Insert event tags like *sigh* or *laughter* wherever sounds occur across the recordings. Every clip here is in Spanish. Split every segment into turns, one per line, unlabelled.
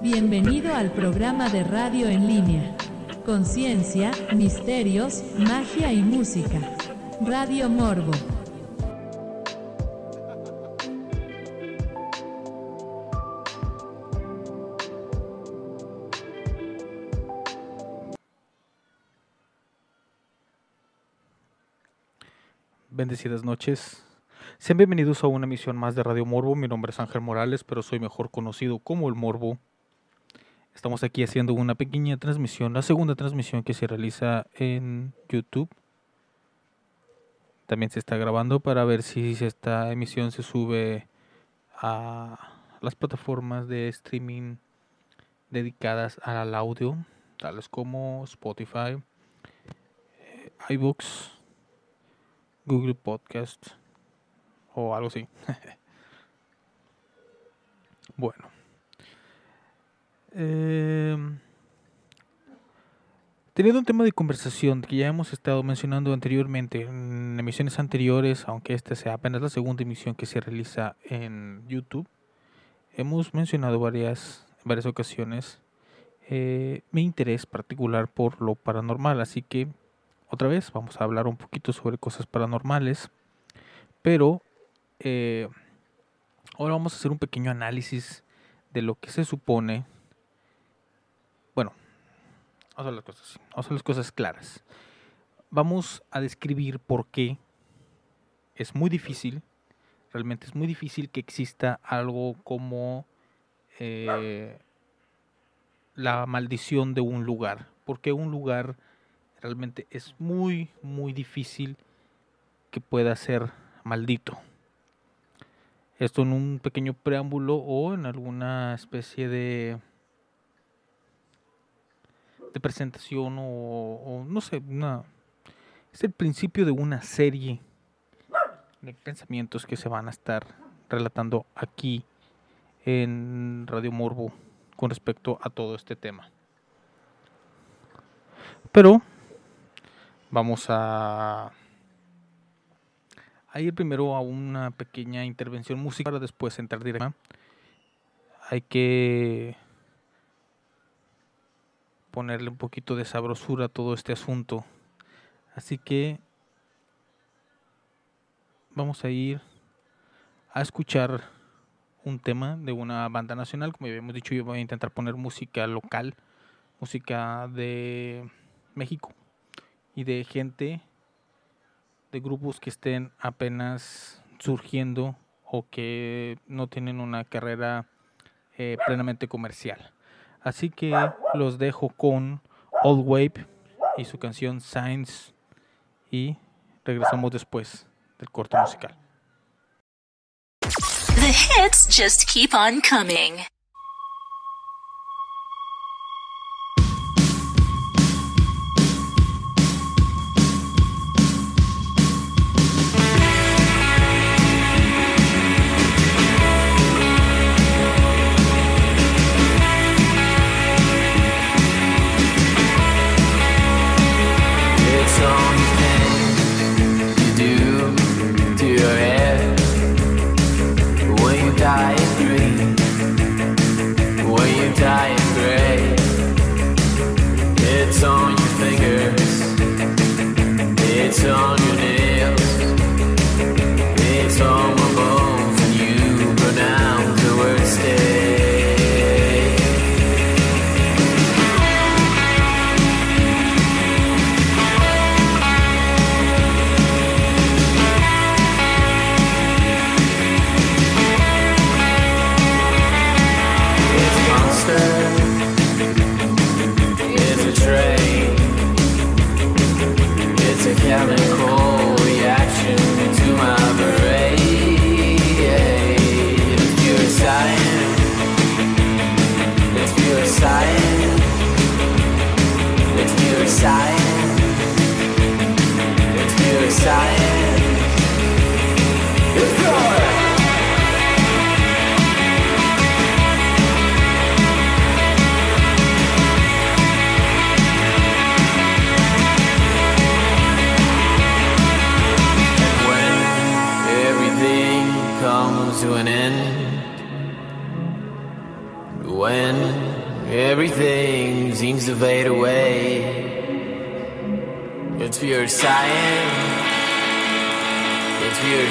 Bienvenido al programa de radio en línea. Conciencia, misterios, magia y música. Radio Morbo.
Bendecidas noches. Sean bienvenidos a una emisión más de Radio Morbo. Mi nombre es Ángel Morales, pero soy mejor conocido como el Morbo. Estamos aquí haciendo una pequeña transmisión, la segunda transmisión que se realiza en YouTube. También se está grabando para ver si esta emisión se sube a las plataformas de streaming dedicadas al audio, tales como Spotify, eh, iBooks, Google Podcast o algo así. *laughs* bueno. Em, teniendo un tema de conversación que ya hemos estado mencionando anteriormente en emisiones anteriores, aunque esta sea apenas la segunda emisión que se realiza en YouTube, hemos mencionado varias, varias ocasiones eh, mi interés particular por lo paranormal, así que otra vez vamos a hablar un poquito sobre cosas paranormales, pero eh, ahora vamos a hacer un pequeño análisis de lo que se supone. Bueno, vamos a las cosas, las cosas claras. Vamos a describir por qué es muy difícil, realmente es muy difícil que exista algo como eh, la maldición de un lugar, porque un lugar realmente es muy, muy difícil que pueda ser maldito. Esto en un pequeño preámbulo o en alguna especie de, de presentación o, no sé, una, es el principio de una serie de pensamientos que se van a estar relatando aquí en Radio Morbo con respecto a todo este tema. Pero Vamos a, ir primero a una pequeña intervención musical para después entrar directamente. Hay que ponerle un poquito de sabrosura a todo este asunto. Así que vamos a ir a escuchar un tema de una banda nacional. Como ya habíamos dicho, yo voy a intentar poner música local, música de México y de gente, de grupos que estén apenas surgiendo o que no tienen una carrera eh, plenamente comercial. Así que los dejo con Old Wave y su canción Signs y regresamos después del corte musical.
The hits just keep on coming.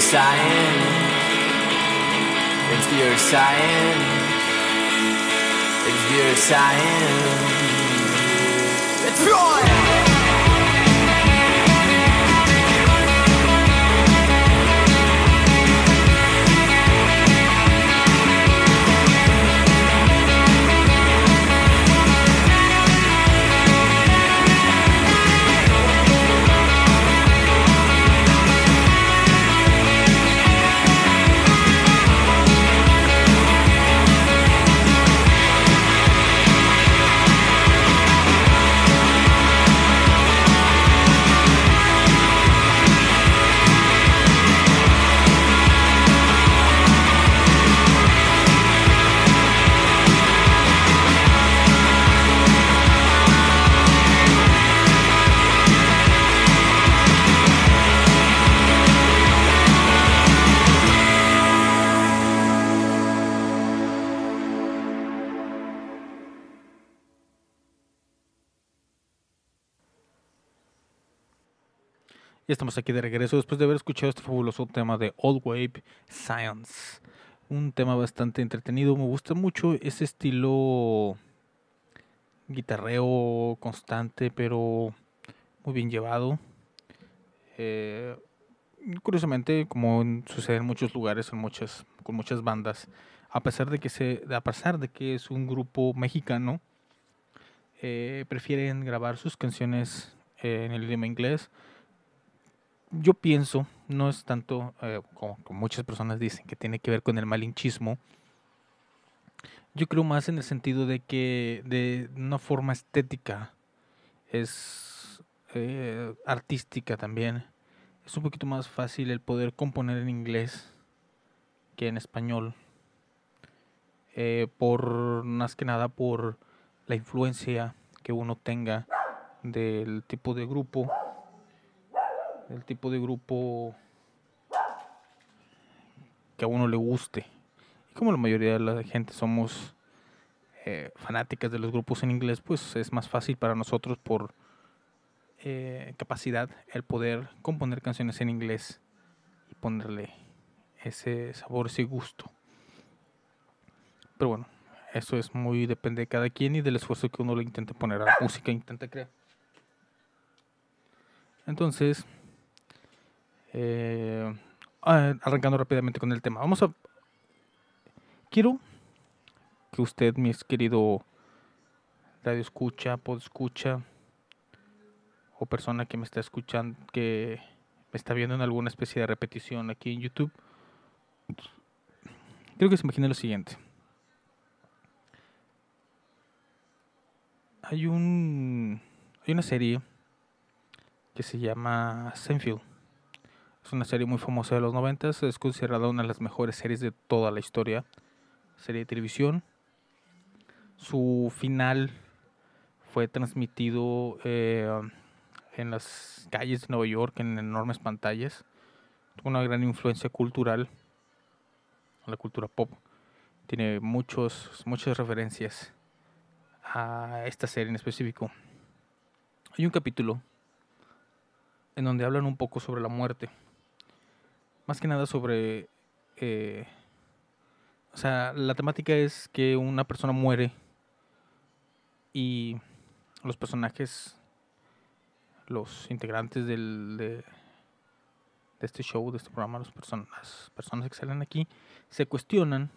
sighing. It's pure sighing. It's pure sighing. It's pure.
Aquí de regreso después de haber escuchado este fabuloso tema de Old Wave Science. Un tema bastante entretenido. Me gusta mucho ese estilo guitarreo constante, pero muy bien llevado. Eh, curiosamente, como sucede en muchos lugares, en muchas, con muchas bandas, a pesar de que se, a pesar de que es un grupo mexicano, eh, prefieren grabar sus canciones en el idioma inglés yo pienso, no es tanto eh, como, muchas personas dicen que tiene que ver con el malinchismo. Yo creo más en el sentido de que de una forma estética es eh, artística también. Es un poquito más fácil el poder componer en inglés que en español. Eh, por más que nada por la influencia que uno tenga del tipo de grupo el tipo de grupo que a uno le guste. Y como la mayoría de la gente somos eh, fanáticas de los grupos en inglés, pues es más fácil para nosotros por eh, capacidad el poder componer canciones en inglés y ponerle ese sabor, ese gusto. Pero bueno, eso es muy depende de cada quien y del esfuerzo que uno le intente poner a la música, intenta crear. Entonces, eh, ah, arrancando rápidamente con el tema. Vamos a... Quiero que usted, mi querido radio escucha, pod escucha, o persona que me está escuchando, que me está viendo en alguna especie de repetición aquí en YouTube, quiero que se imagine lo siguiente. Hay un hay una serie que se llama Seinfeld es una serie muy famosa de los 90, es considerada una de las mejores series de toda la historia. Serie de televisión. Su final fue transmitido eh, en las calles de Nueva York en enormes pantallas. Tuvo una gran influencia cultural, la cultura pop. Tiene muchos, muchas referencias a esta serie en específico. Hay un capítulo en donde hablan un poco sobre la muerte más que nada sobre... Eh, o sea, la temática es que una persona muere y los personajes, los integrantes del, de, este show, de este programa, las personas que salen aquí, se cuestionan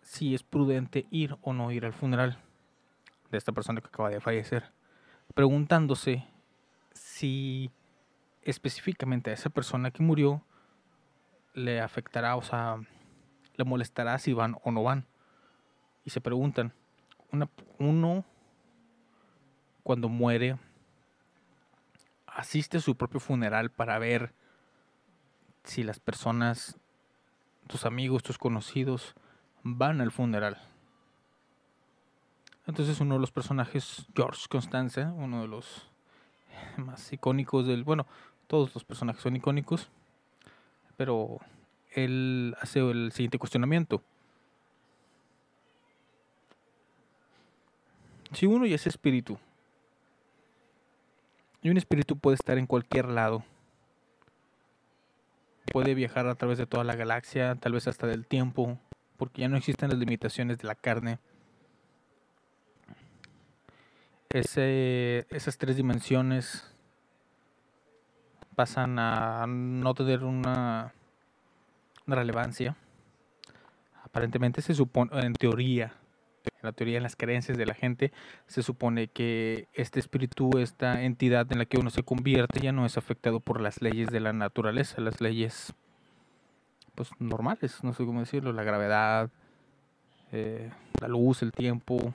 si es prudente ir o no ir al funeral de esta persona que acaba de fallecer, preguntándose si específicamente a esa persona que murió le afectará, o sea, le molestará si van o no van. Y se preguntan, uno cuando muere asiste a su propio funeral para ver si las personas, tus amigos, tus conocidos, van al funeral. Entonces uno de los personajes, George Constance, uno de los más icónicos del, bueno, todos los personajes son icónicos, pero él hace el siguiente cuestionamiento. Si uno ya es espíritu, y un espíritu puede estar en cualquier lado, puede viajar a través de toda la galaxia, tal vez hasta del tiempo, porque ya no existen las limitaciones de la carne. Ese, esas tres dimensiones pasan a no tener una, relevancia. Aparentemente se supone, en teoría, en la teoría, en las creencias de la gente, se supone que este espíritu, esta entidad en la que uno se convierte, ya no es afectado por las leyes de la naturaleza, las leyes pues normales, no sé cómo decirlo, la gravedad, eh, la luz, el tiempo,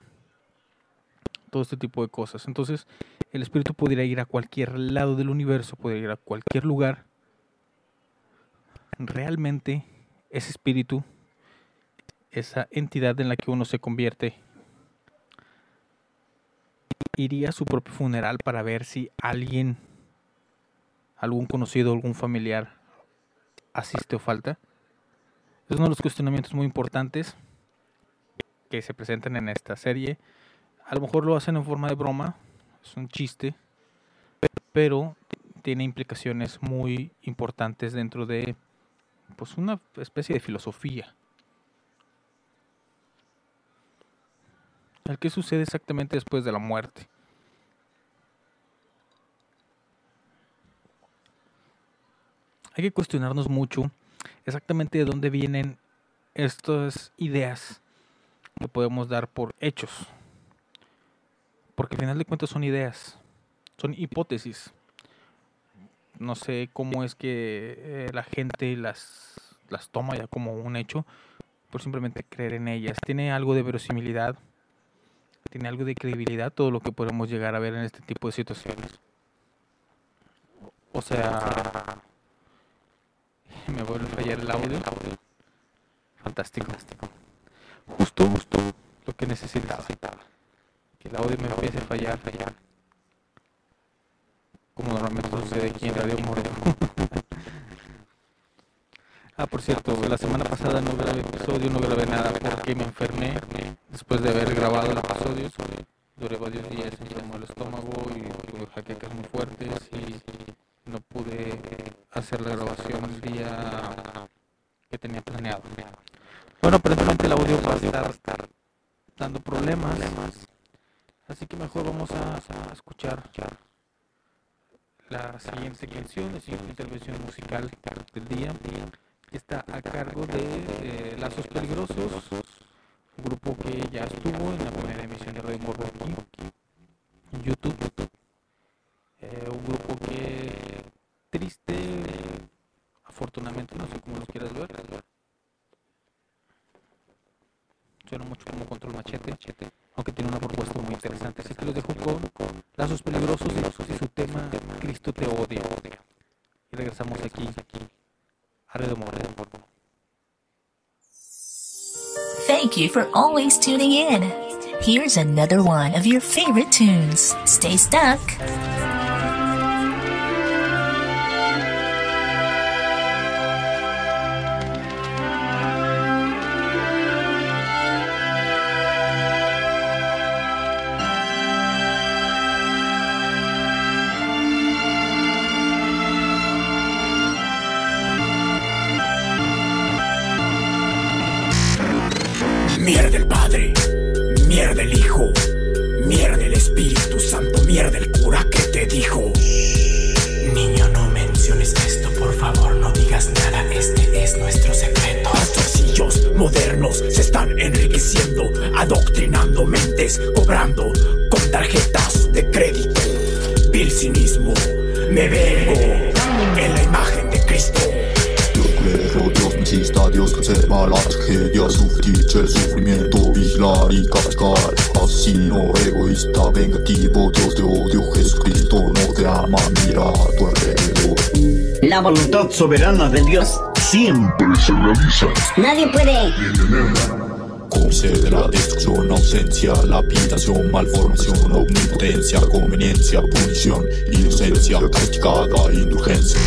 todo este tipo de cosas. Entonces, el espíritu podría ir a cualquier lado del universo, podría ir a cualquier lugar. Realmente, ese espíritu esa entidad en la que uno se convierte iría a su propio funeral para ver si alguien, algún conocido, algún familiar asiste o falta. Es uno de los cuestionamientos muy importantes que se presentan en esta serie. A lo mejor lo hacen en forma de broma, es un chiste, pero tiene implicaciones muy importantes dentro de pues una especie de filosofía. el que sucede exactamente después de la muerte. Hay que cuestionarnos mucho exactamente de dónde vienen estas ideas que podemos dar por hechos. Porque al final de cuentas son ideas, son hipótesis. No sé cómo es que eh, la gente las, las toma ya como un hecho por simplemente creer en ellas. Tiene algo de verosimilidad tiene algo de credibilidad todo lo que podemos llegar a ver en este tipo de situaciones. O sea, me vuelve a fallar el audio. Fantástico. Justo, justo lo que necesitaba. Que el audio me empiece a fallar, fallar. Como normalmente sucede aquí en Radio Moreno. *laughs* Ah, por cierto, la semana pasada no grabé episodio, no grabé nada porque me enfermé después de haber grabado el episodio. Duré varios días enfermo el estómago y tuve jaquecas muy fuertes y no pude hacer la grabación el día que tenía planeado. Bueno, aparentemente el audio va a estar dando problemas, así que mejor vamos a, escuchar la siguiente canción, la siguiente intervención musical del día está a cargo de eh, Lazos Peligrosos, un grupo que ya estuvo en la primera emisión de Radio Morbo aquí, en YouTube. Eh, un grupo que triste, afortunadamente, no sé cómo lo quieras ver. Suena mucho como Control Machete, aunque tiene una propuesta muy interesante. Así que los dejo con Lazos Peligrosos y su tema Cristo te odia. Y regresamos aquí
Thank you for always tuning in. Here's another one of your favorite tunes. Stay stuck.
Soberana de Dios siempre se realiza.
Nadie puede.
Cómplice de la destrucción, ausencia, lapidación, malformación, omnipotencia, conveniencia, punición, inocencia, castigada, indulgencia.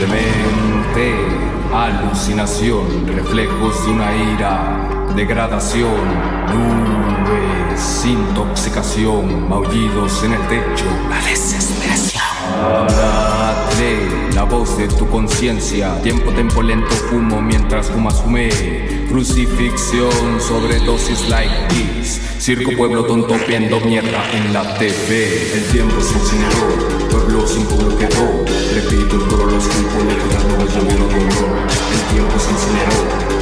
Demente, alucinación, reflejos de una ira, degradación, nubes, intoxicación, maullidos en el techo, la desesperación. La voz de tu conciencia, tiempo, tempo lento, fumo mientras fumas fumé. Crucifixión, sobredosis like this. Circo, pueblo tonto viendo mierda en la TV. El tiempo se incineró, pueblo sin pueblo quedó. Repito, el coro los culpo, le las nubes llovieron dolor. El tiempo se incineró,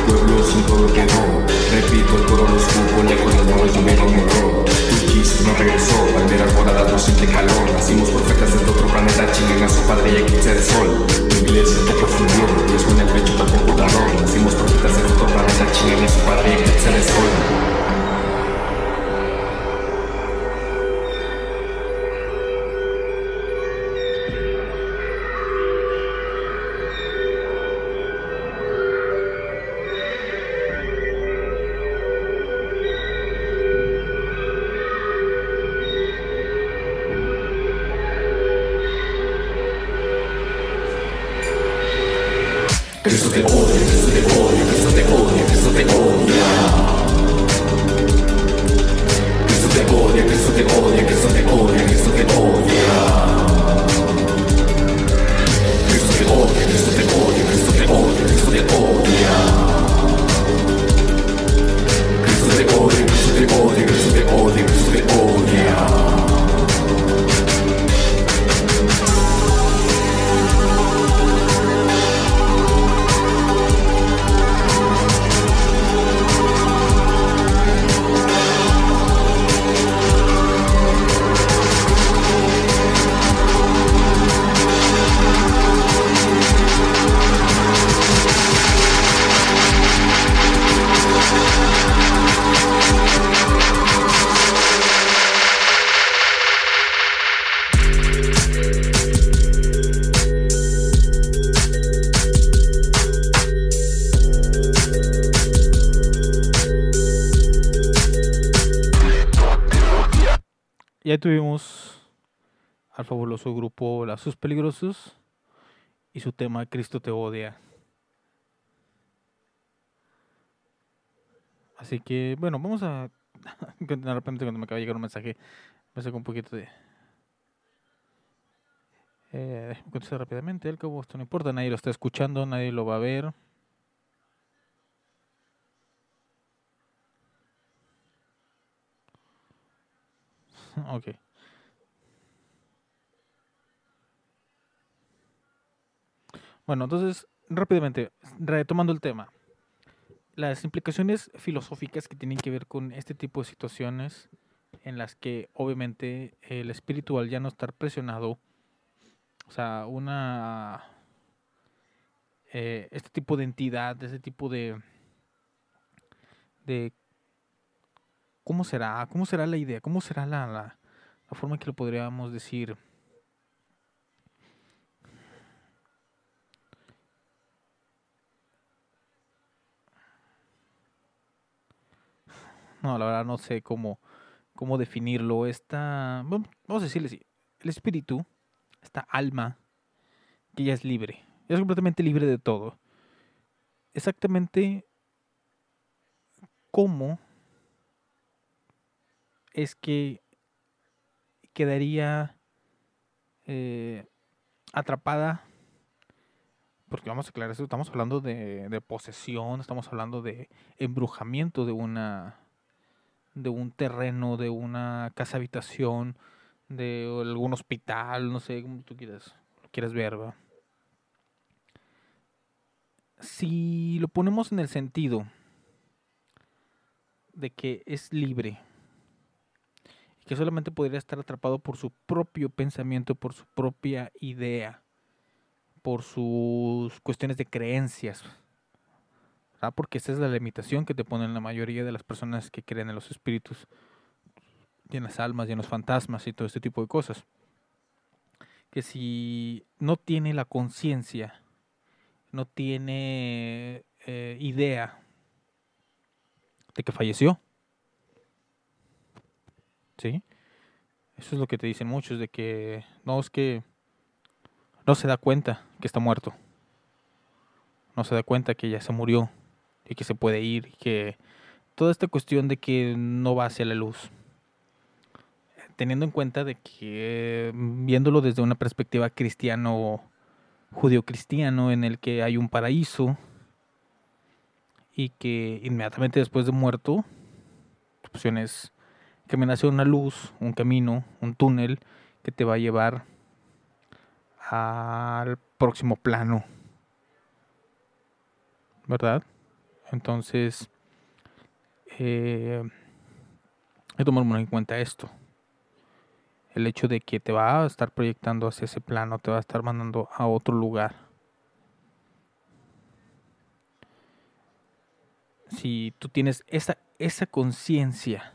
pueblo sin pueblo quedó. Repito, el coro los culpo, lejos las nubes llovieron dolor. No regresó, bandera alborada no siente calor. Nacimos profetas desde otro planeta, chinguen a su padre y eclipse de sol. Tu iglesia te confundió, y suena el pecho el computador. Nacimos profetas desde otro planeta, chinguen a su padre y eclipse de sol.
Ya tuvimos al fabuloso grupo Lazos Peligrosos y su tema Cristo te odia. Así que, bueno, vamos a *laughs* continuar rápidamente cuando me acaba de llegar un mensaje. Me sacó un poquito de... Eh, contestar rápidamente. Al cabo, esto no importa, nadie lo está escuchando, nadie lo va a ver. *laughs* ok. Bueno, entonces, rápidamente, retomando el tema. Las implicaciones filosóficas que tienen que ver con este tipo de situaciones en las que obviamente el espiritual ya no estar presionado, o sea, una... eh, este tipo de entidad, este tipo de... de ¿Cómo será? ¿Cómo será la idea? ¿Cómo será la, la, forma en que lo podríamos decir? No, la verdad no sé cómo, cómo definirlo. Esta, vamos a decirle así, el espíritu, esta alma, que ya es libre, ya es completamente libre de todo. Exactamente cómo es que quedaría eh, atrapada porque vamos a aclarar eso, estamos hablando de, posesión, estamos hablando de embrujamiento de una de un terreno, de una casa habitación, de algún hospital, no sé, como tú quieras, quieras ver. Si lo ponemos en el sentido de que es libre, que solamente podría estar atrapado por su propio pensamiento, por su propia idea, por sus cuestiones de creencias, ¿verdad? porque esa es la limitación que te ponen la mayoría de las personas que creen en los espíritus, y en las almas, y en los fantasmas y todo este tipo de cosas. Que si no tiene la conciencia, no tiene eh, idea de que falleció, ¿sí? Eso es lo que te dicen muchos, de que no es que no se da cuenta que está muerto. no se da cuenta que ya se murió y que se puede ir que toda esta cuestión de que no va hacia la luz. Teniendo en cuenta de que viéndolo desde una perspectiva cristiano judío-cristiano en el que hay un paraíso y que inmediatamente después de muerto, tu opción es caminar hacia una luz, un camino, un túnel que te va a llevar al próximo plano. ¿Verdad? Entonces, eh, hay que tomar en cuenta esto. El hecho de que te va a estar proyectando hacia ese plano, te va a estar mandando a otro lugar. Si tú tienes esa, esa conciencia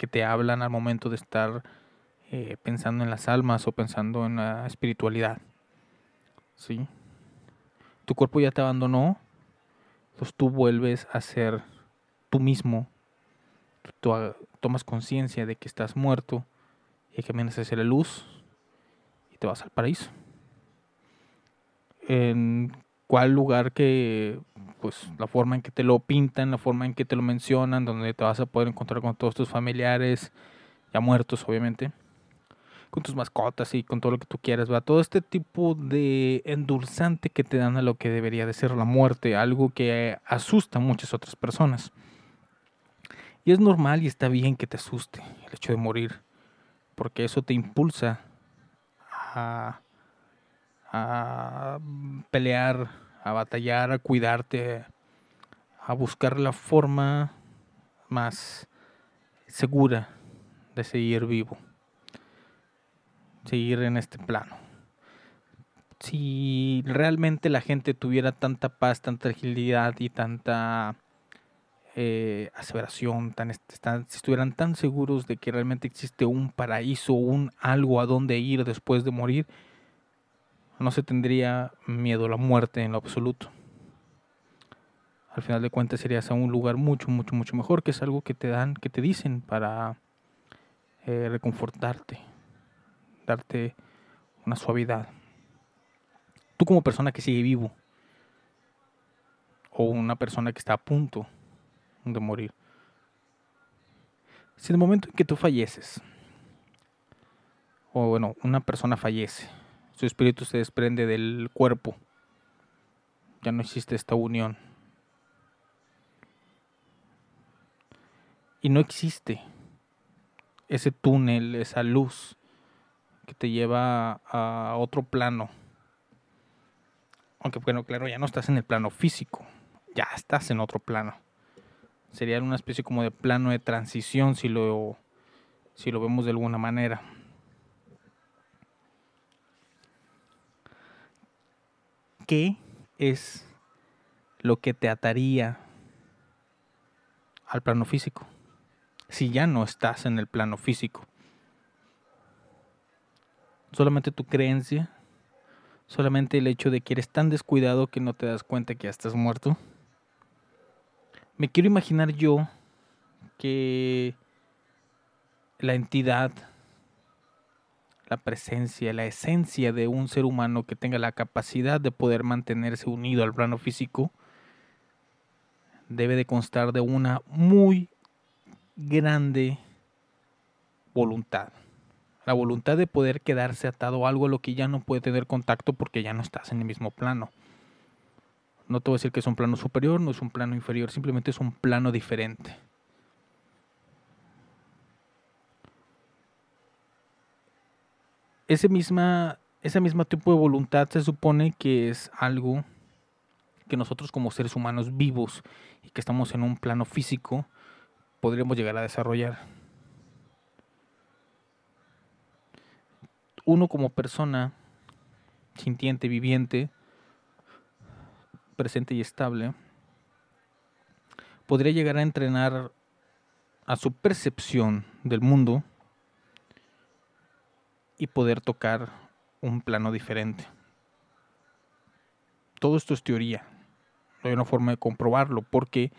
que te hablan al momento de estar eh, pensando en las almas o pensando en la espiritualidad. ¿Sí? Tu cuerpo ya te abandonó, entonces tú vuelves a ser tú mismo. Tú, tomas conciencia de que estás muerto y caminas hacia la luz y te vas al paraíso. En cuál lugar que, pues la forma en que te lo pintan, la forma en que te lo mencionan, donde te vas a poder encontrar con todos tus familiares, ya muertos obviamente con tus mascotas y con todo lo que tú quieras, va todo este tipo de endulzante que te dan a lo que debería de ser la muerte, algo que asusta a muchas otras personas. Y es normal y está bien que te asuste el hecho de morir, porque eso te impulsa a, a pelear, a batallar, a cuidarte, a buscar la forma más segura de seguir vivo seguir en este plano. Si realmente la gente tuviera tanta paz, tanta agilidad y tanta eh, aseveración, tan, si estuvieran tan seguros de que realmente existe un paraíso, un algo a donde ir después de morir, no se tendría miedo a la muerte en lo absoluto. Al final de cuentas serías a un lugar mucho, mucho, mucho mejor, que es algo que te dan, que te dicen para eh, reconfortarte darte una suavidad. Tú como persona que sigue vivo o una persona que está a punto de morir. Si en el momento en que tú falleces, o bueno, una persona fallece, su espíritu se desprende del cuerpo, ya no existe esta unión. Y no existe ese túnel, esa luz que te lleva a otro plano. Aunque bueno, claro, ya no estás en el plano físico, ya estás en otro plano. Sería una especie como de plano de transición si lo, si lo vemos de alguna manera. ¿Qué es lo que te ataría al plano físico? Si ya no estás en el plano físico solamente tu creencia, solamente el hecho de que eres tan descuidado que no te das cuenta que ya estás muerto. Me quiero imaginar yo que la entidad, la presencia, la esencia de un ser humano que tenga la capacidad de poder mantenerse unido al plano físico, debe de constar de una muy grande voluntad la voluntad de poder quedarse atado a algo a lo que ya no puede tener contacto porque ya no estás en el mismo plano. No te voy a decir que es un plano superior, no es un plano inferior, simplemente es un plano diferente. Ese misma, ese mismo tipo de voluntad se supone que es algo que nosotros como seres humanos vivos y que estamos en un plano físico podríamos llegar a desarrollar. uno como persona sintiente, viviente, presente y estable, podría llegar a entrenar a su percepción del mundo y poder tocar un plano diferente. Todo esto es teoría. No hay una forma de comprobarlo porque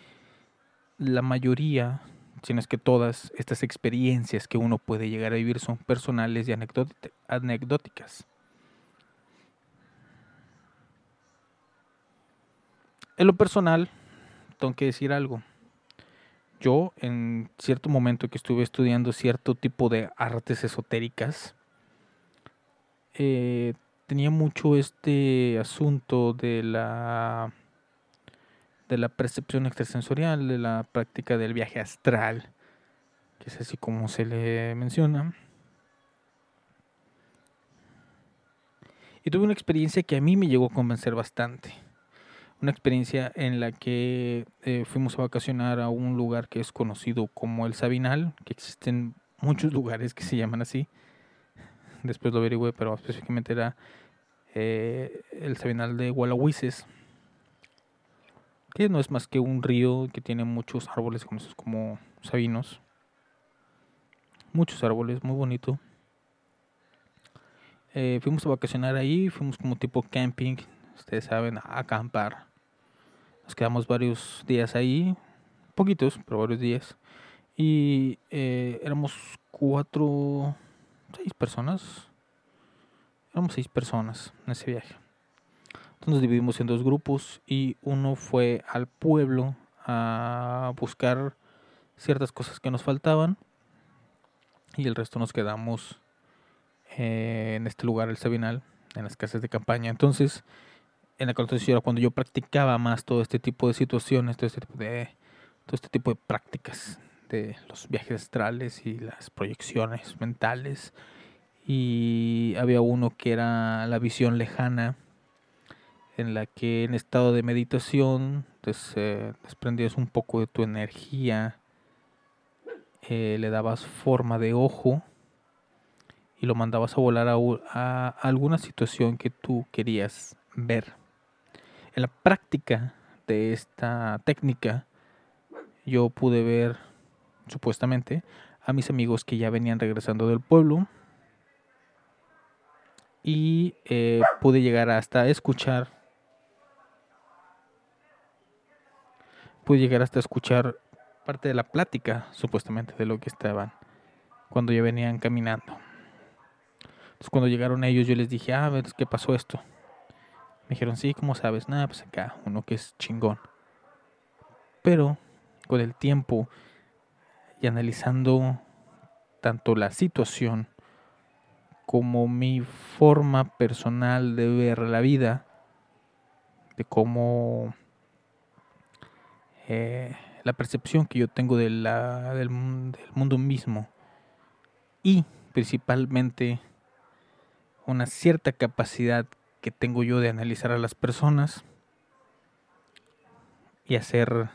la mayoría sino es que todas estas experiencias que uno puede llegar a vivir son personales y anecdóticas. En lo personal, tengo que decir algo. Yo, en cierto momento que estuve estudiando cierto tipo de artes esotéricas, eh, tenía mucho este asunto de la de la percepción extrasensorial, de la práctica del viaje astral, que es así como se le menciona. Y tuve una experiencia que a mí me llegó a convencer bastante. Una experiencia en la que eh, fuimos a vacacionar a un lugar que es conocido como el Sabinal, que existen muchos *laughs* lugares que se llaman así. Después lo averigüé, pero específicamente era eh, el Sabinal de Gualahuises, que no es más que un río que tiene muchos árboles como sabinos. Muchos árboles, muy bonito. Eh, fuimos a vacacionar ahí, fuimos como tipo camping, ustedes saben, a acampar. Nos quedamos varios días ahí, poquitos, pero varios días. Y eh, éramos cuatro, seis personas. Éramos seis personas en ese viaje. Entonces nos dividimos en dos grupos y uno fue al pueblo a buscar ciertas cosas que nos faltaban y el resto nos quedamos eh, en este lugar, el Sabinal, en las casas de campaña. Entonces, en la era cuando yo practicaba más todo este tipo de situaciones, todo este tipo de, todo este tipo de prácticas los viajes astrales y las proyecciones mentales. Y había uno que era la visión lejana, en la que en estado de meditación des, eh, desprendías un poco de tu energía, eh, le dabas forma de ojo y lo mandabas a volar a, alguna situación que tú querías ver. En la práctica de esta técnica, yo pude ver, supuestamente, a mis amigos que ya venían regresando del pueblo y eh, pude llegar hasta escuchar, pude llegar hasta escuchar parte de la plática, supuestamente, de lo que estaban cuando ya venían caminando. Entonces cuando llegaron ellos yo les dije, ah, a ver, ¿qué pasó esto? Me dijeron, sí, ¿cómo sabes? Nada, pues acá, uno que es chingón. Pero con el tiempo y analizando tanto la situación como mi forma personal de ver la vida, de cómo eh, la percepción que yo tengo del mundo mismo y principalmente una cierta capacidad que tengo yo de analizar a las personas y hacer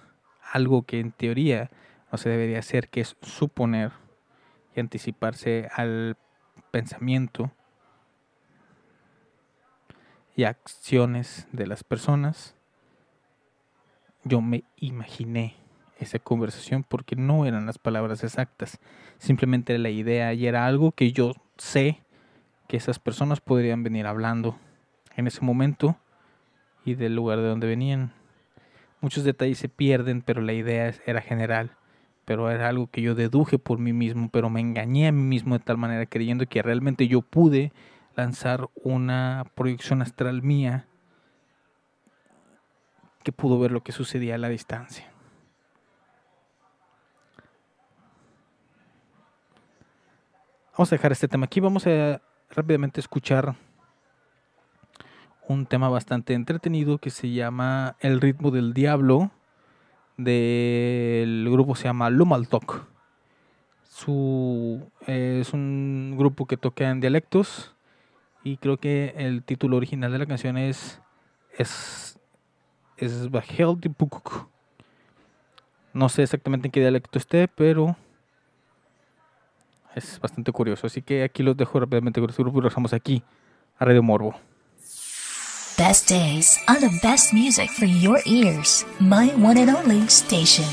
algo que en teoría no se debería hacer, que es suponer y anticiparse al pensamiento y acciones de las personas. Yo me imaginé esa conversación porque no eran las palabras exactas, simplemente la idea y era algo que yo sé que esas personas podrían venir hablando en ese momento y del lugar de donde venían. Muchos detalles se pierden, pero la idea era general. Pero era algo que yo deduje por mí mismo, pero me engañé a mí mismo de tal manera creyendo que realmente yo pude lanzar una proyección astral mía que pudo ver lo que sucedía a la distancia. Vamos a dejar este tema aquí. Vamos a rápidamente escuchar un tema bastante entretenido que se llama El ritmo del diablo. Del grupo se llama Lumaltok. Su, es un grupo que toca en dialectos y creo que el título original de la canción es es es No sé exactamente en qué dialecto esté, pero es bastante curioso. Así que aquí los dejo rápidamente con este grupo y regresamos aquí a Radio Morbo.
Best days on the best music for your ears. My one and only station.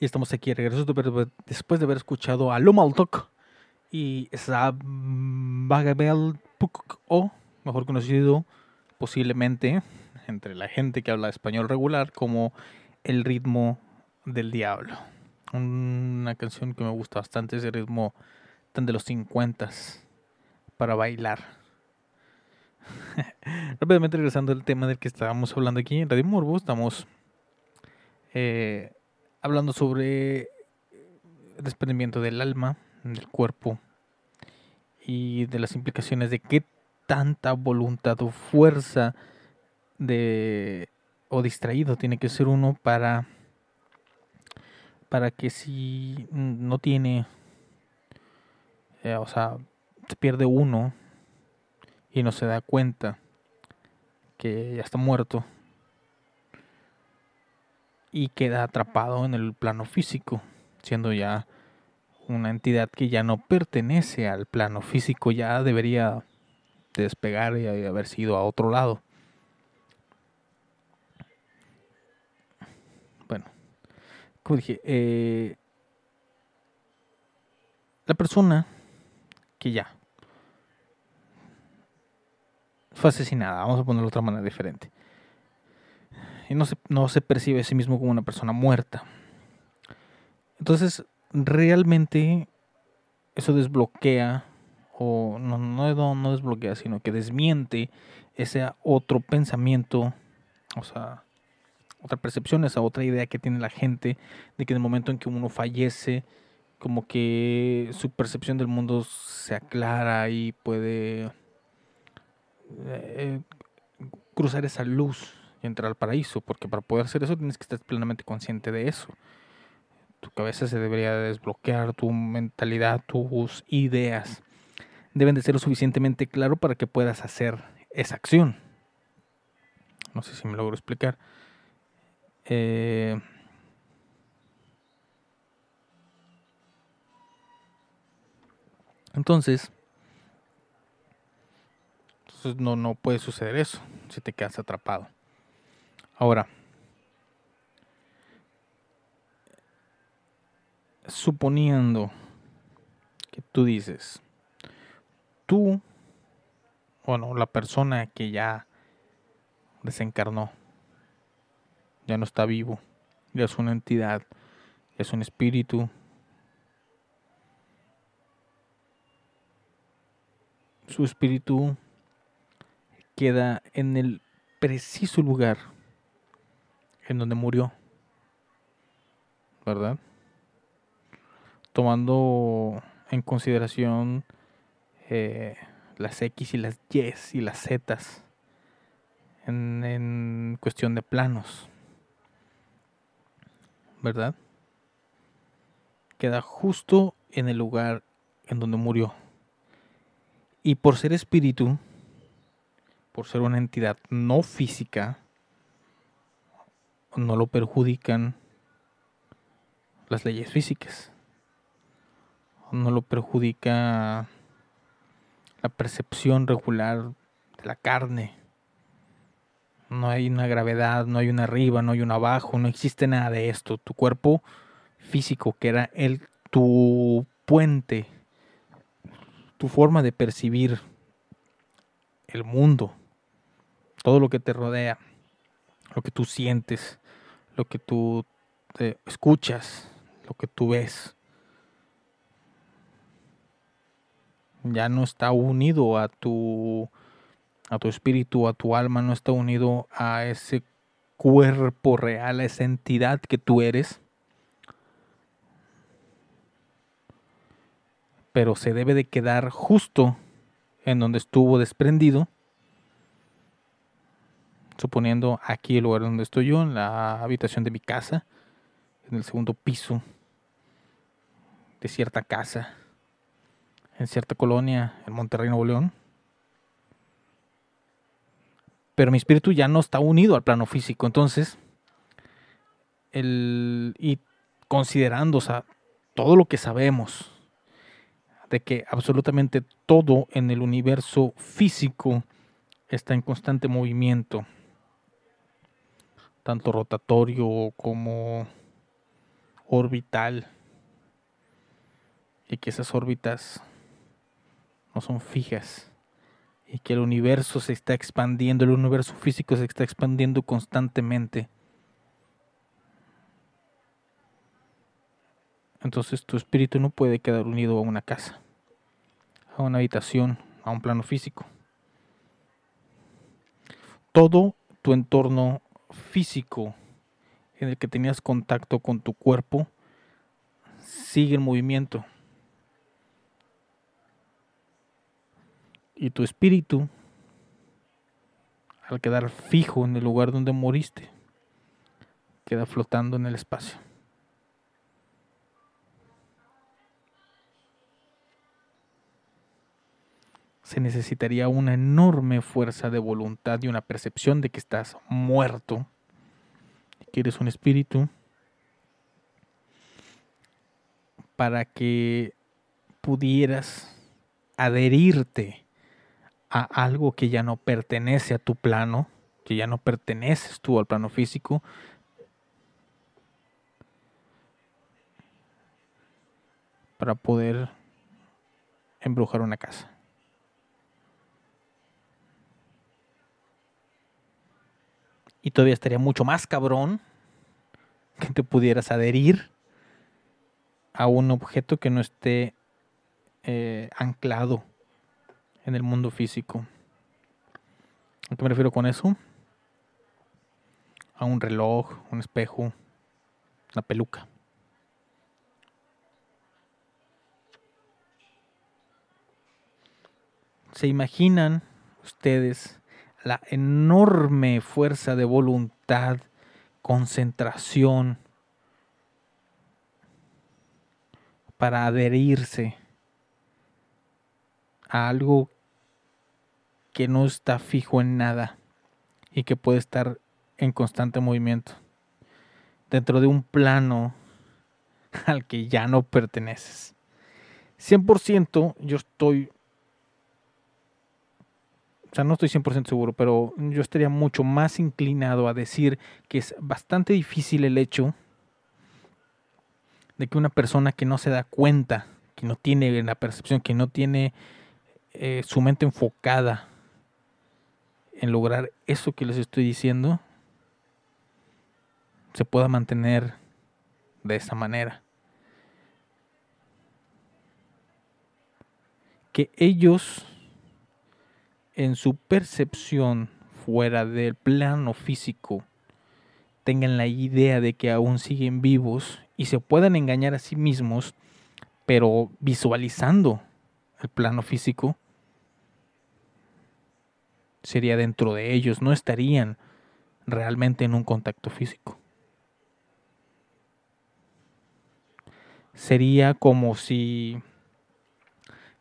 Y
estamos aquí regreso de- después de haber escuchado a Lomaltok y Vagabel Puk o mejor conocido posiblemente entre la gente que habla español regular como El ritmo del diablo. Una canción que me gusta bastante, ese ritmo tan de los 50 para bailar. *laughs* Rápidamente regresando al tema del que estábamos hablando aquí en Radio Morbo, estamos eh, hablando sobre el desprendimiento del alma, del cuerpo y de las implicaciones de qué tanta voluntad o fuerza de o distraído tiene que ser uno para para que si no tiene eh, o sea se pierde uno y no se da cuenta que ya está muerto y queda atrapado en el plano físico, siendo ya una entidad que ya no pertenece al plano físico, ya debería despegar y haber sido a otro lado. Bueno, como dije, eh, la persona que ya fue asesinada, vamos a ponerlo de otra manera diferente y no se, no se percibe a sí mismo como una persona muerta. Entonces, realmente eso desbloquea, o no, no, no, desbloquea, sino que desmiente ese otro pensamiento, o sea, otra percepción, esa otra idea que tiene la gente de que en el momento en que uno fallece, como que su percepción del mundo se aclara y puede eh, cruzar esa luz y entrar al paraíso, porque para poder hacer eso tienes que estar plenamente consciente de eso. Tu cabeza se debería desbloquear, tu mentalidad, tus ideas deben de ser lo suficientemente claro para que puedas hacer esa acción. No sé si me logro explicar. Eh, entonces, entonces no, no puede suceder eso si te quedas atrapado. Ahora, suponiendo que tú dices, tú, bueno, la persona que ya desencarnó, ya no está vivo, ya es una entidad, ya es un espíritu, su espíritu queda en el preciso lugar en donde murió. ¿verdad? Tomando en consideración eh, las X y las Y y las Z en, en cuestión de planos, ¿verdad? Queda justo en el lugar en donde murió. Y por ser espíritu, por ser una entidad no física, no lo perjudican las leyes físicas. No lo perjudica la percepción regular de la carne. No hay una gravedad, no hay una arriba, no hay un abajo, no existe nada de esto. Tu cuerpo físico, que era el, tu puente, tu forma de percibir el mundo, todo lo que te rodea, lo que tú sientes, lo que tú te escuchas, lo que tú ves, ya no está unido a tu a tu espíritu, a tu alma, no está unido a ese cuerpo real, a esa entidad que tú eres. Pero se debe de quedar justo en donde estuvo desprendido. Suponiendo aquí el lugar donde estoy yo, en la habitación de mi casa, en el segundo piso de cierta casa en cierta colonia en Monterrey, Nuevo León. Pero mi espíritu ya no está unido al plano físico. Entonces, el, y considerando todo lo que sabemos de que absolutamente todo en el universo físico está en constante movimiento, tanto rotatorio como orbital, y que esas órbitas no son fijas y que el universo se está expandiendo, el universo físico se está expandiendo constantemente. Entonces tu espíritu no puede quedar unido a una casa, a una habitación, a un plano físico. Todo tu entorno físico en el que tenías contacto con tu cuerpo sigue en movimiento. Y tu espíritu, al quedar fijo en el lugar donde moriste, queda flotando en el espacio. Se necesitaría una enorme fuerza de voluntad y una percepción de que estás muerto, que eres un espíritu, para que pudieras adherirte a algo que ya no pertenece a tu plano, que ya no perteneces tú al plano físico, para poder embrujar una casa. Y todavía estaría mucho más cabrón que te pudieras adherir a un objeto que no esté eh, anclado en el mundo físico. ¿A qué me refiero con eso? A un reloj, un espejo, una peluca. ¿Se imaginan ustedes la enorme fuerza de voluntad, concentración para adherirse a algo que no está fijo en nada y que puede estar en constante movimiento dentro de un plano *laughs* al que ya no perteneces. 100% yo estoy, o sea, no estoy 100% seguro, pero yo estaría mucho más inclinado a decir que es bastante difícil el hecho de que una persona que no se da cuenta, que no tiene la percepción, que no tiene eh, su mente enfocada en lograr eso que les estoy diciendo, se pueda mantener de esa manera. Que ellos, en su percepción fuera del plano físico, tengan la idea de que aún siguen vivos y se puedan engañar a sí mismos, pero visualizando el plano físico, sería dentro de ellos, no estarían realmente en un contacto físico. Sería como si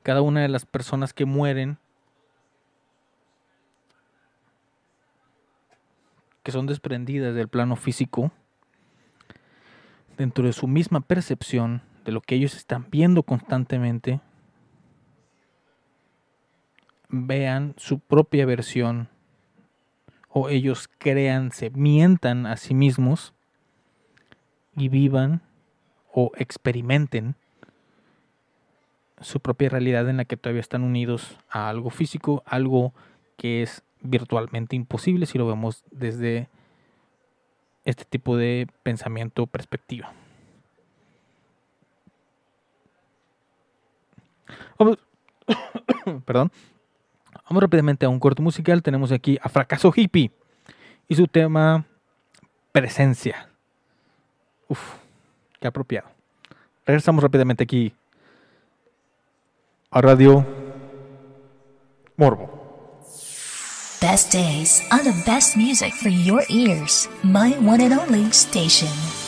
cada una de las personas que mueren, que son desprendidas del plano físico, dentro de su misma percepción de lo que ellos están viendo constantemente, vean su propia versión o ellos crean, se mientan a sí mismos y vivan o experimenten su propia realidad en la que todavía están unidos a algo físico, algo que es virtualmente imposible si lo vemos desde este tipo de pensamiento o perspectiva. Vamos, *coughs* perdón. Vamos rápidamente a un corto musical. Tenemos aquí a Fracaso Hippie y su tema Presencia. Uf, qué apropiado. Regresamos rápidamente aquí a Radio Morbo.
Best days on the best music for your ears. My one and only station.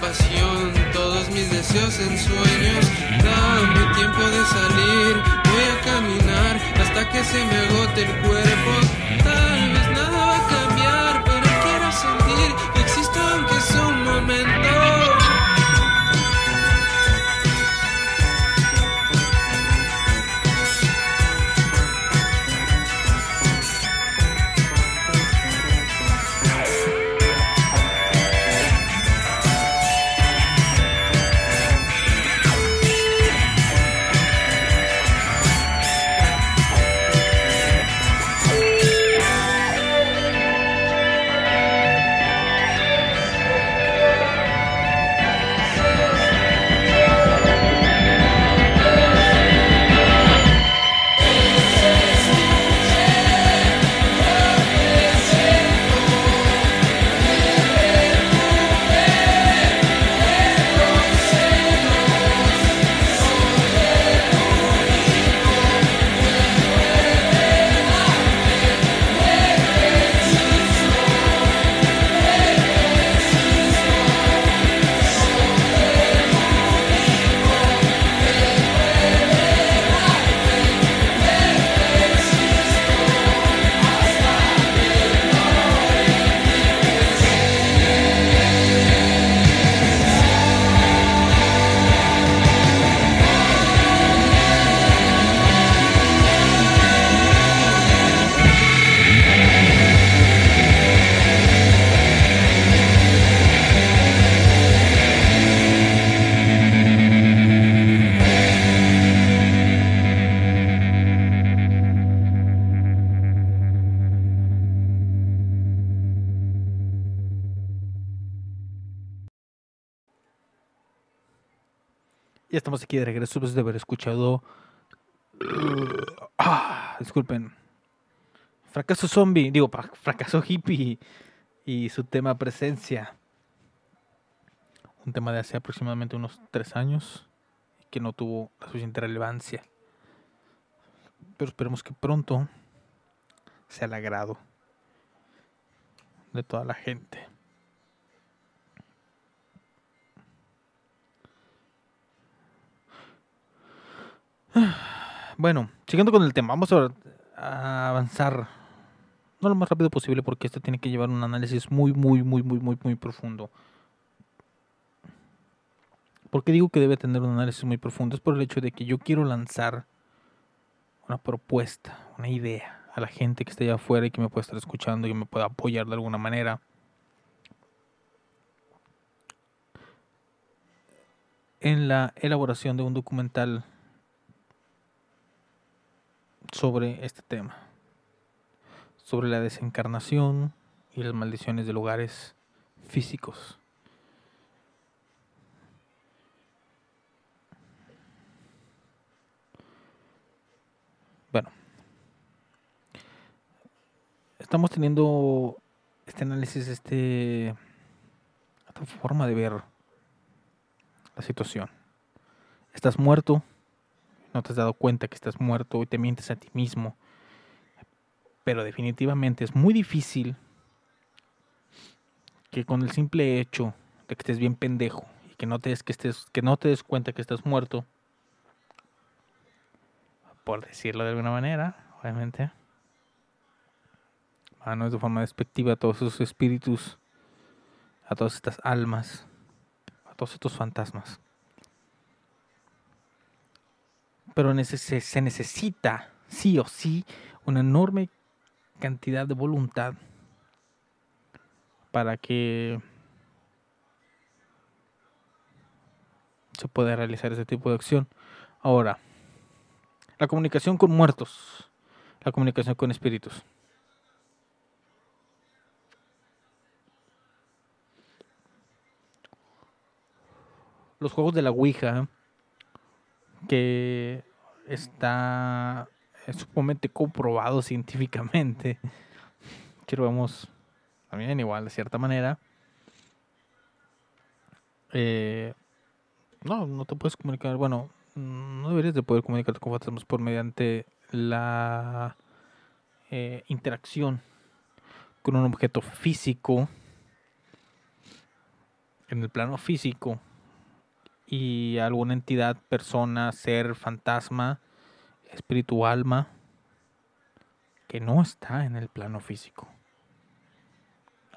Pasión, todos mis deseos en sueños. Dame tiempo de salir, voy a caminar hasta que se me agote el cuerpo. Tal vez nada va a cambiar, pero quiero sentir que existo aunque sea un momento.
Aquí de regreso después de haber escuchado. Ah, disculpen. Fracaso zombie, digo, fracaso hippie y su tema presencia. Un tema de hace aproximadamente unos tres años que no tuvo la suficiente relevancia. Pero esperemos que pronto sea el agrado de toda la gente. Bueno, siguiendo con el tema, vamos a, avanzar no lo más rápido posible porque esto tiene que llevar un análisis muy, muy, muy, muy, muy, muy profundo. ¿Por qué digo que debe tener un análisis muy profundo? Es por el hecho de que yo quiero lanzar una propuesta, una idea a la gente que esté allá afuera y que me pueda estar escuchando y que me pueda apoyar de alguna manera. En la elaboración de un documental sobre este tema, sobre la desencarnación y las maldiciones de lugares físicos. Bueno, estamos teniendo este análisis, este esta forma de ver la situación. Estás muerto, no te has dado cuenta que estás muerto y te mientes a ti mismo. Pero definitivamente es muy difícil que con el simple hecho de que estés bien pendejo y que no te des, que estés, que no te des cuenta que estás muerto, por decirlo de alguna manera, obviamente, ah, no es de forma despectiva a todos esos espíritus, a todas estas almas, a todos estos fantasmas. Pero se necesita, sí o sí, una enorme cantidad de voluntad para que se pueda realizar ese tipo de acción. Ahora, la comunicación con muertos, la comunicación con espíritus. Los juegos de la Ouija, que está es sumamente comprobado *laughs* científicamente, que lo vemos también igual de cierta manera. Eh, no, no te puedes comunicar, bueno, no deberías de poder comunicarte con fantasmas por mediante la eh, interacción con un objeto físico en el plano físico y alguna entidad, persona, ser, fantasma, espíritu, alma que no está en el plano físico.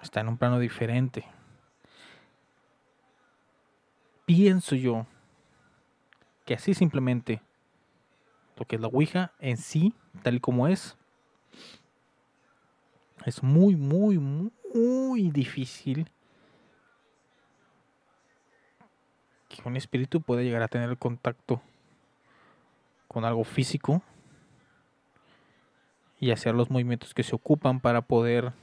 Está en un plano diferente. Pienso yo que así simplemente lo que es la Ouija en sí, tal y como es, es muy, muy, muy difícil un espíritu pueda llegar a tener contacto con algo físico y hacer los movimientos que se ocupan para poder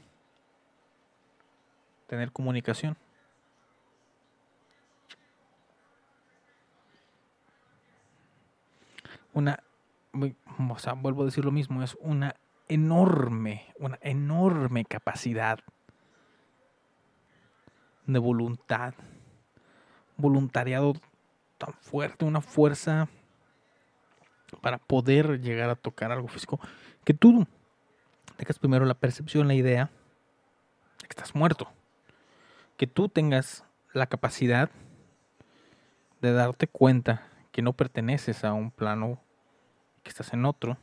tener comunicación. Una, o sea, vuelvo a decir lo mismo, es una enorme, una enorme capacidad de voluntad, voluntariado tan fuerte, una fuerza para poder llegar a tocar algo físico, que tú tengas primero la percepción, la idea de que estás muerto, que tú tengas la capacidad de darte cuenta que no perteneces a un plano, que estás en otro,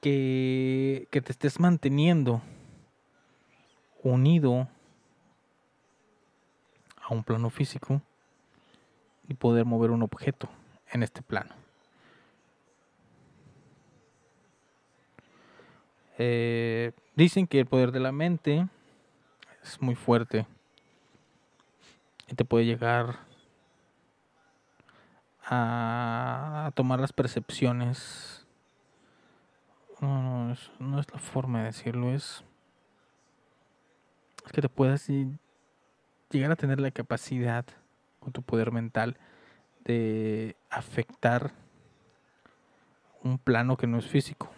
que, que te estés manteniendo unido a un plano físico y poder mover un objeto en este plano. Eh, dicen que el poder de la mente es muy fuerte y te puede llegar a, tomar las percepciones. No, no, es, no es la forma de decirlo, es, es que te puedas y- llegar a tener la capacidad con tu poder mental de afectar un plano que no es físico.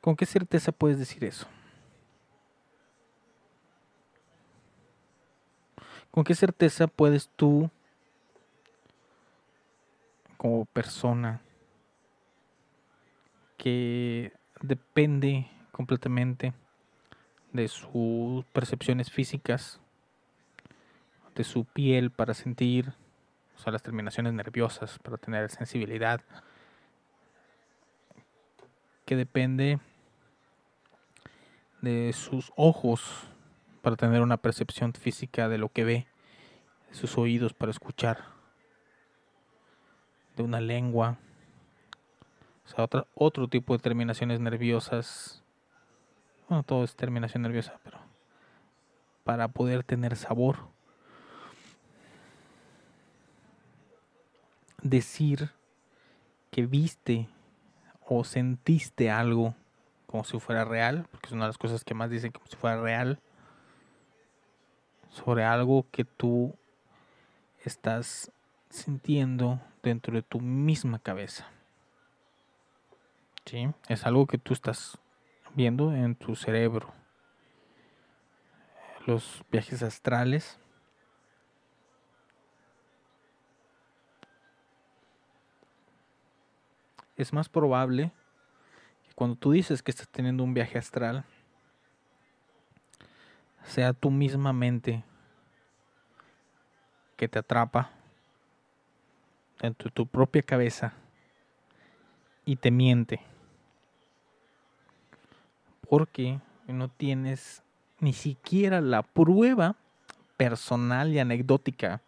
¿Con qué certeza puedes decir eso? ¿Con qué certeza puedes tú, como persona, que depende completamente de sus percepciones físicas, de su piel para sentir, o sea, las terminaciones nerviosas para tener sensibilidad, que depende de sus ojos para tener una percepción física de lo que ve, de sus oídos para escuchar, de una lengua, o sea, otra, otro tipo de terminaciones nerviosas, bueno, todo es terminación nerviosa, pero para poder tener sabor. Decir que viste o sentiste algo como si fuera real, porque es una de las cosas que más dicen como si fuera real, sobre algo que tú estás sintiendo dentro de tu misma cabeza. ¿Sí? Es algo que tú estás viendo en tu cerebro. Los viajes astrales. Es más probable cuando tú dices que estás teniendo un viaje astral, sea tu misma mente que te atrapa dentro de tu propia cabeza y te miente. Porque no tienes ni siquiera la prueba personal y anecdótica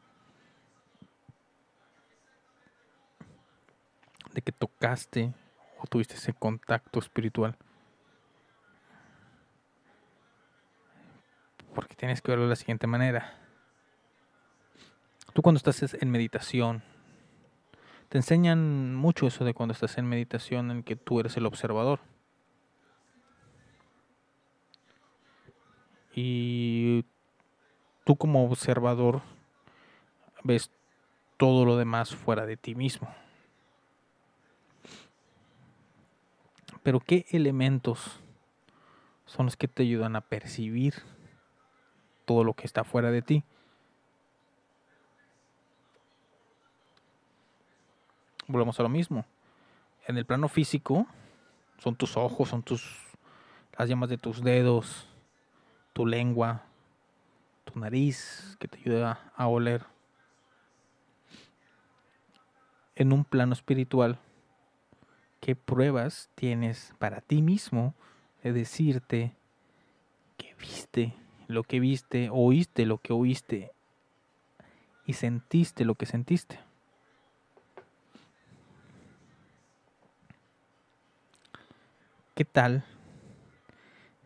de que tocaste o tuviste ese contacto espiritual. Porque tienes que verlo de la siguiente manera. Tú cuando estás en meditación, te enseñan mucho eso de cuando estás en meditación en que tú eres el observador. Y tú como observador ves todo lo demás fuera de ti mismo. Pero ¿qué elementos son los que te ayudan a percibir todo lo que está fuera de ti? Volvemos a lo mismo. En el plano físico son tus ojos, son tus las llamas de tus dedos, tu lengua, tu nariz que te ayuda a oler. En un plano espiritual qué pruebas tienes para ti mismo de decirte que viste lo que viste, oíste lo que oíste y sentiste lo que sentiste. ¿Qué tal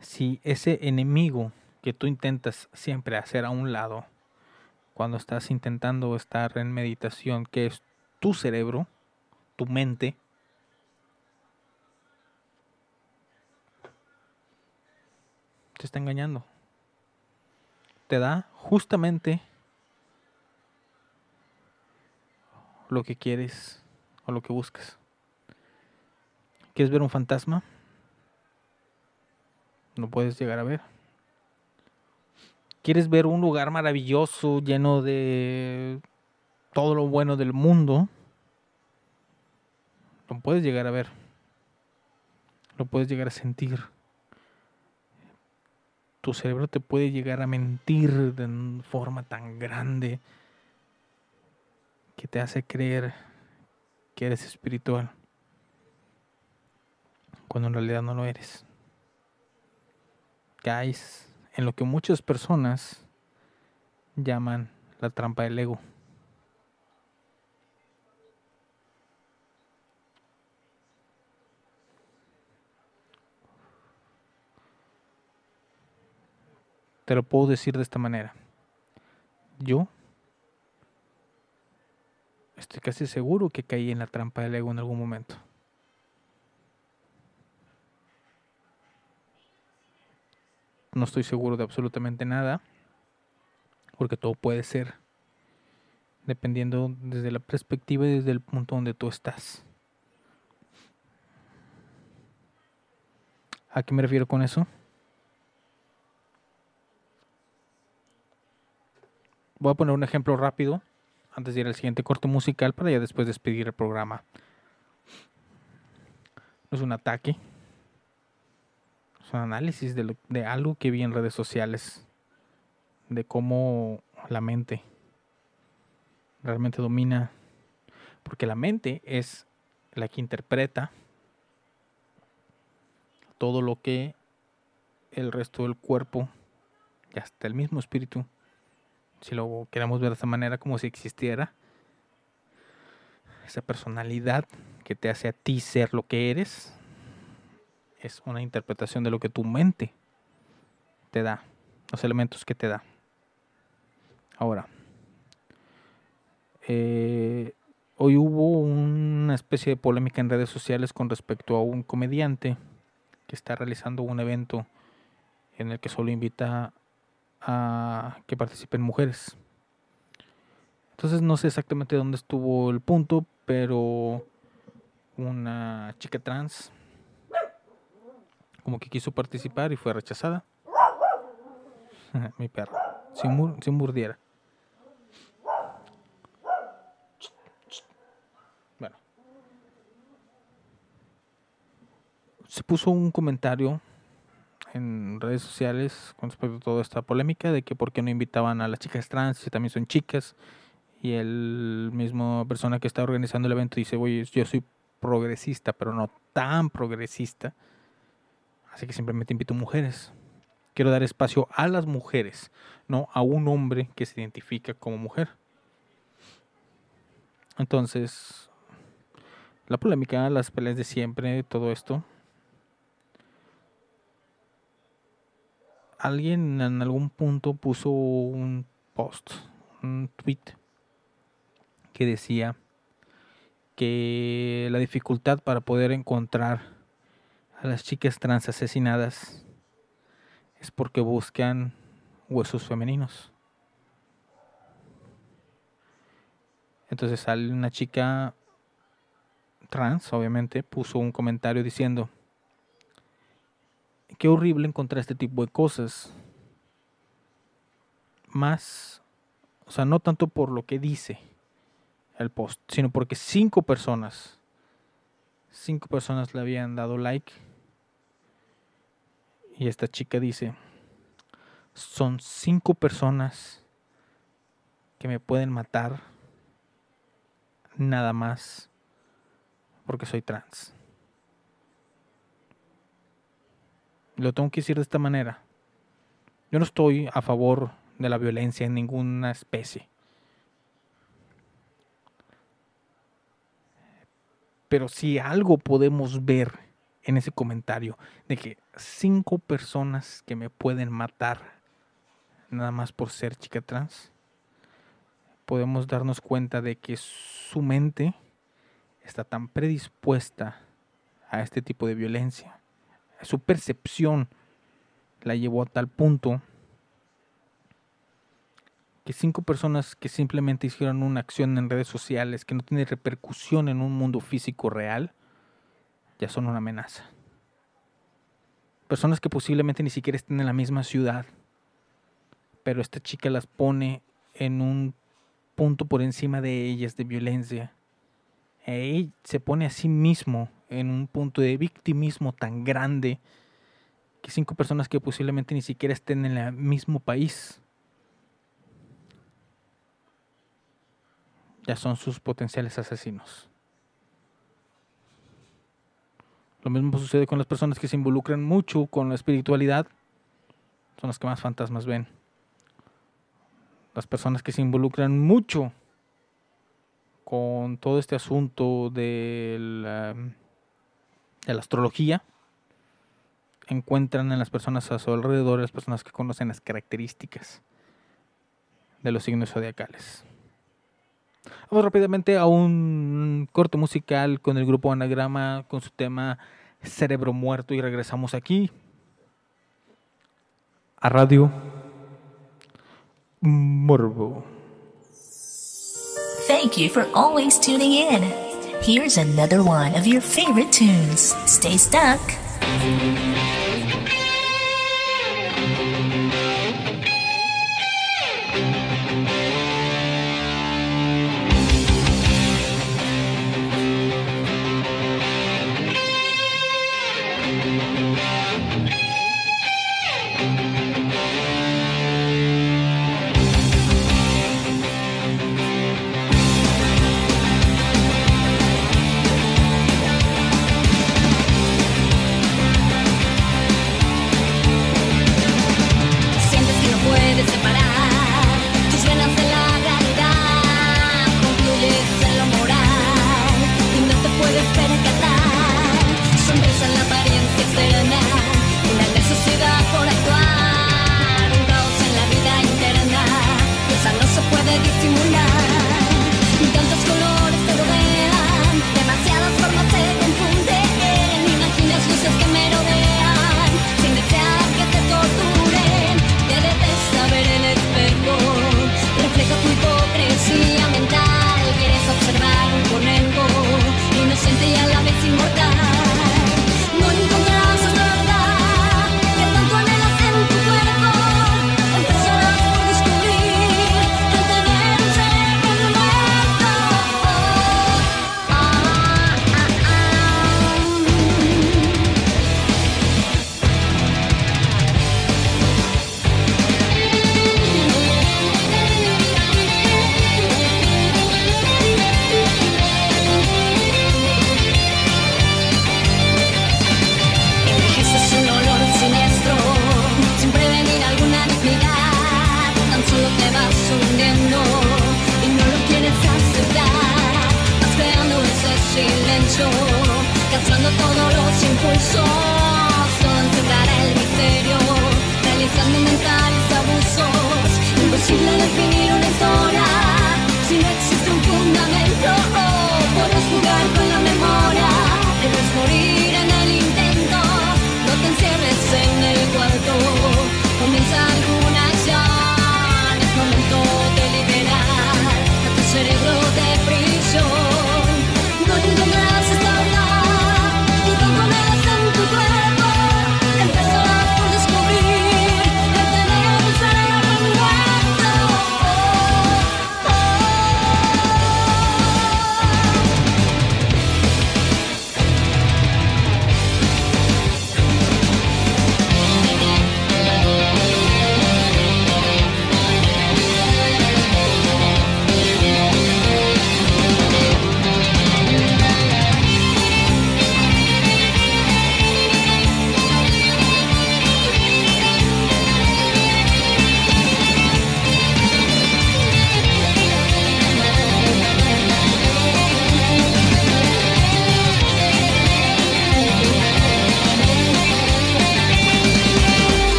si ese enemigo que tú intentas siempre hacer a un lado cuando estás intentando estar en meditación, que es tu cerebro, tu mente, te está engañando. Te da justamente lo que quieres o lo que buscas. ¿Quieres ver un fantasma? No puedes llegar a ver. ¿Quieres ver un lugar maravilloso lleno de todo lo bueno del mundo? Lo puedes llegar a ver. Lo puedes llegar a sentir tu cerebro te puede llegar a mentir de forma tan grande que te hace creer que eres espiritual cuando en realidad no lo eres. Caes en lo que muchas personas llaman la trampa del ego. Te lo puedo decir de esta manera. Yo estoy casi seguro que caí en la trampa del ego en algún momento. No estoy seguro de absolutamente nada, porque todo puede ser, dependiendo desde la perspectiva y desde el punto donde tú estás. ¿A qué me refiero con eso? Voy a poner un ejemplo rápido antes de ir al siguiente corte musical para ya después despedir el programa. No es un ataque, un análisis de, lo- de algo que vi en redes sociales, de cómo la mente realmente domina, porque la mente es la que interpreta todo lo que el resto del cuerpo y hasta el mismo espíritu, si lo queremos ver de esta manera, como si existiera esa personalidad que te hace a ti ser lo que eres, es una interpretación de lo que tu mente te da, los elementos que te da. Ahora, eh, hoy hubo una especie de polémica en redes sociales con respecto a un comediante que está realizando un evento en el que solo invita a que participen mujeres. Entonces no sé exactamente dónde estuvo el punto, pero una chica trans como que quiso participar y fue rechazada. *laughs* Mi perro, sin, mur- sin mordiera. Bueno. Se puso un comentario en redes sociales con respecto a toda esta polémica de que por qué no invitaban a las chicas trans si también son chicas y el mismo persona que está organizando el evento dice oye yo soy progresista pero no tan progresista así que simplemente invito mujeres. Quiero dar espacio a las mujeres no a un hombre que se identifica como mujer. Entonces la polémica las peleas de siempre todo esto. Alguien en algún punto puso un post, un tweet que decía que la dificultad para poder encontrar a las chicas trans asesinadas es porque buscan huesos femeninos. Entonces sale una chica trans, obviamente, puso un comentario diciendo, qué horrible encontrar este tipo de cosas. Más, o sea, no tanto por lo que dice el post, sino porque cinco personas, cinco personas le habían dado like. Y esta chica dice, son cinco personas que me pueden matar nada más porque soy trans. lo tengo que decir de esta manera. Yo no estoy a favor de la violencia en ninguna especie. Pero si algo podemos ver en ese comentario de que cinco personas que me pueden matar nada más por ser chica trans, podemos darnos cuenta de que su mente está tan predispuesta a este tipo de violencia. Su percepción la llevó a tal punto que cinco personas que simplemente hicieron una acción en redes sociales que no tiene repercusión en un mundo físico real, ya son una amenaza. Personas que posiblemente ni siquiera estén en la misma ciudad, pero esta chica las pone en un punto por encima de ellas de violencia. Se pone a sí mismo en un punto de victimismo tan grande que cinco personas que posiblemente ni siquiera estén en el mismo país ya son sus potenciales asesinos. Lo mismo sucede con las personas que se involucran mucho con la espiritualidad, son las que más fantasmas ven. Las personas que se involucran mucho con todo este asunto de la, astrología, encuentran en las personas a su alrededor, las personas que conocen las características de los signos zodiacales. Vamos rápidamente a un corte musical con el grupo Anagrama con su tema Cerebro Muerto y regresamos aquí a Radio Morbo.
Thank you for always tuning in. Here's another one of your favorite tunes. Stay stuck.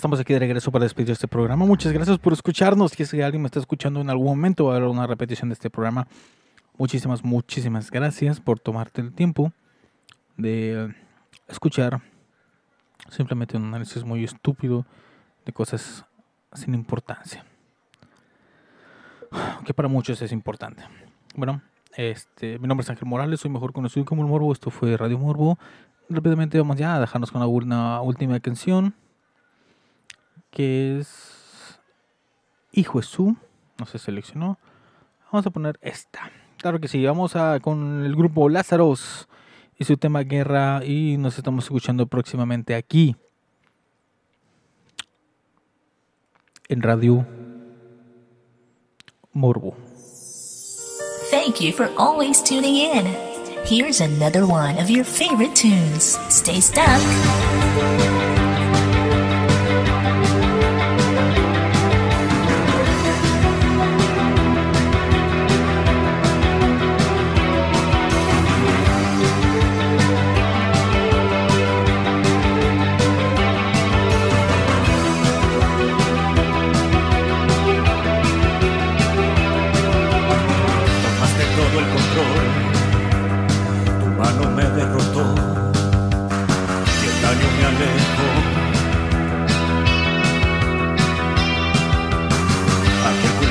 Estamos aquí de regreso para despedir este programa. Muchas gracias por escucharnos. Si es que alguien me está escuchando en algún momento va a haber una repetición de este programa. Muchísimas, muchísimas gracias por tomarte el tiempo de escuchar simplemente un análisis muy estúpido de cosas sin importancia. Que para muchos es importante. Bueno, este, mi nombre es Ángel Morales, soy mejor conocido como el Morbo. Esto fue Radio Morbo. Rápidamente vamos ya a dejarnos con una última canción que es Hijo Jesús, no se seleccionó. Vamos a poner esta. Claro que sí, vamos a con el grupo Lázaros y su tema Guerra y nos estamos escuchando próximamente aquí en Radio Morbo.
Thank you for always tuning in. here's another one of your favorite tunes. Stay stuck.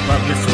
Love me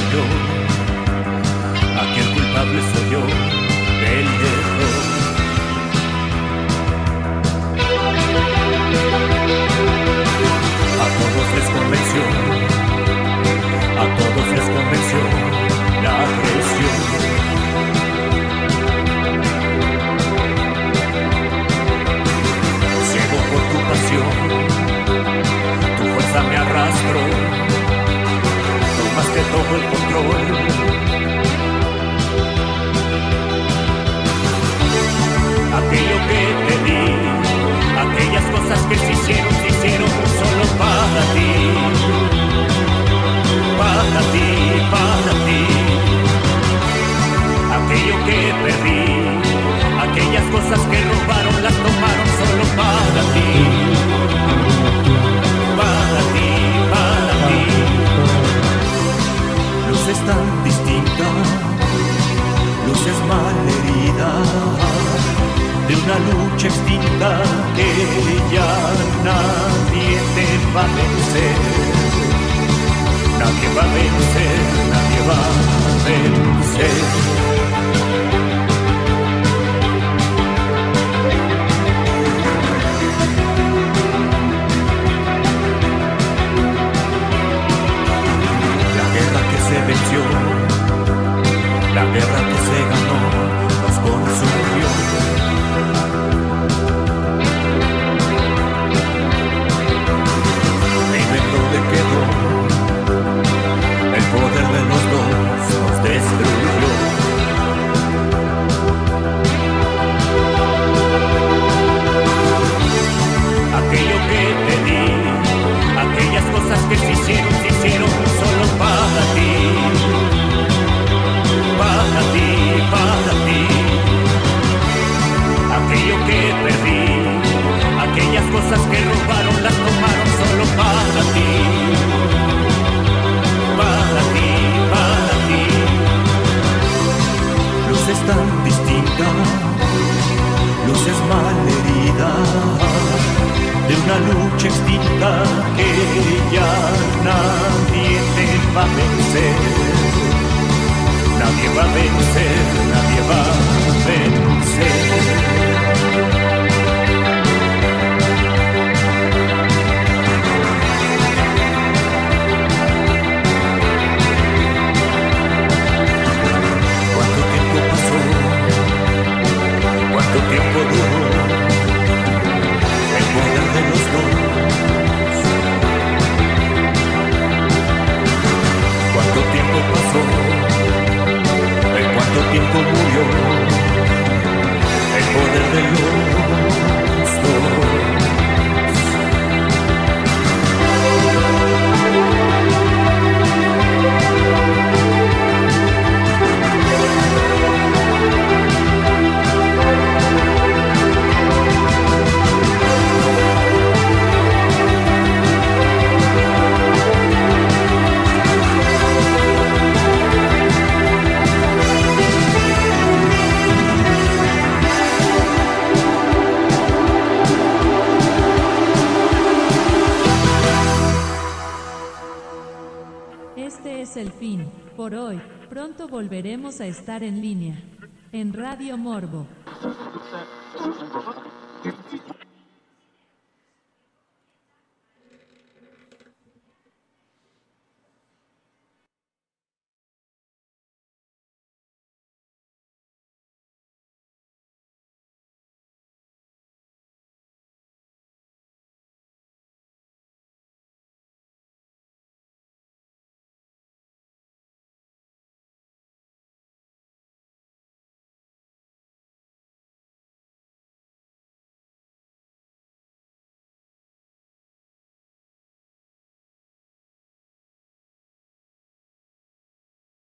estar en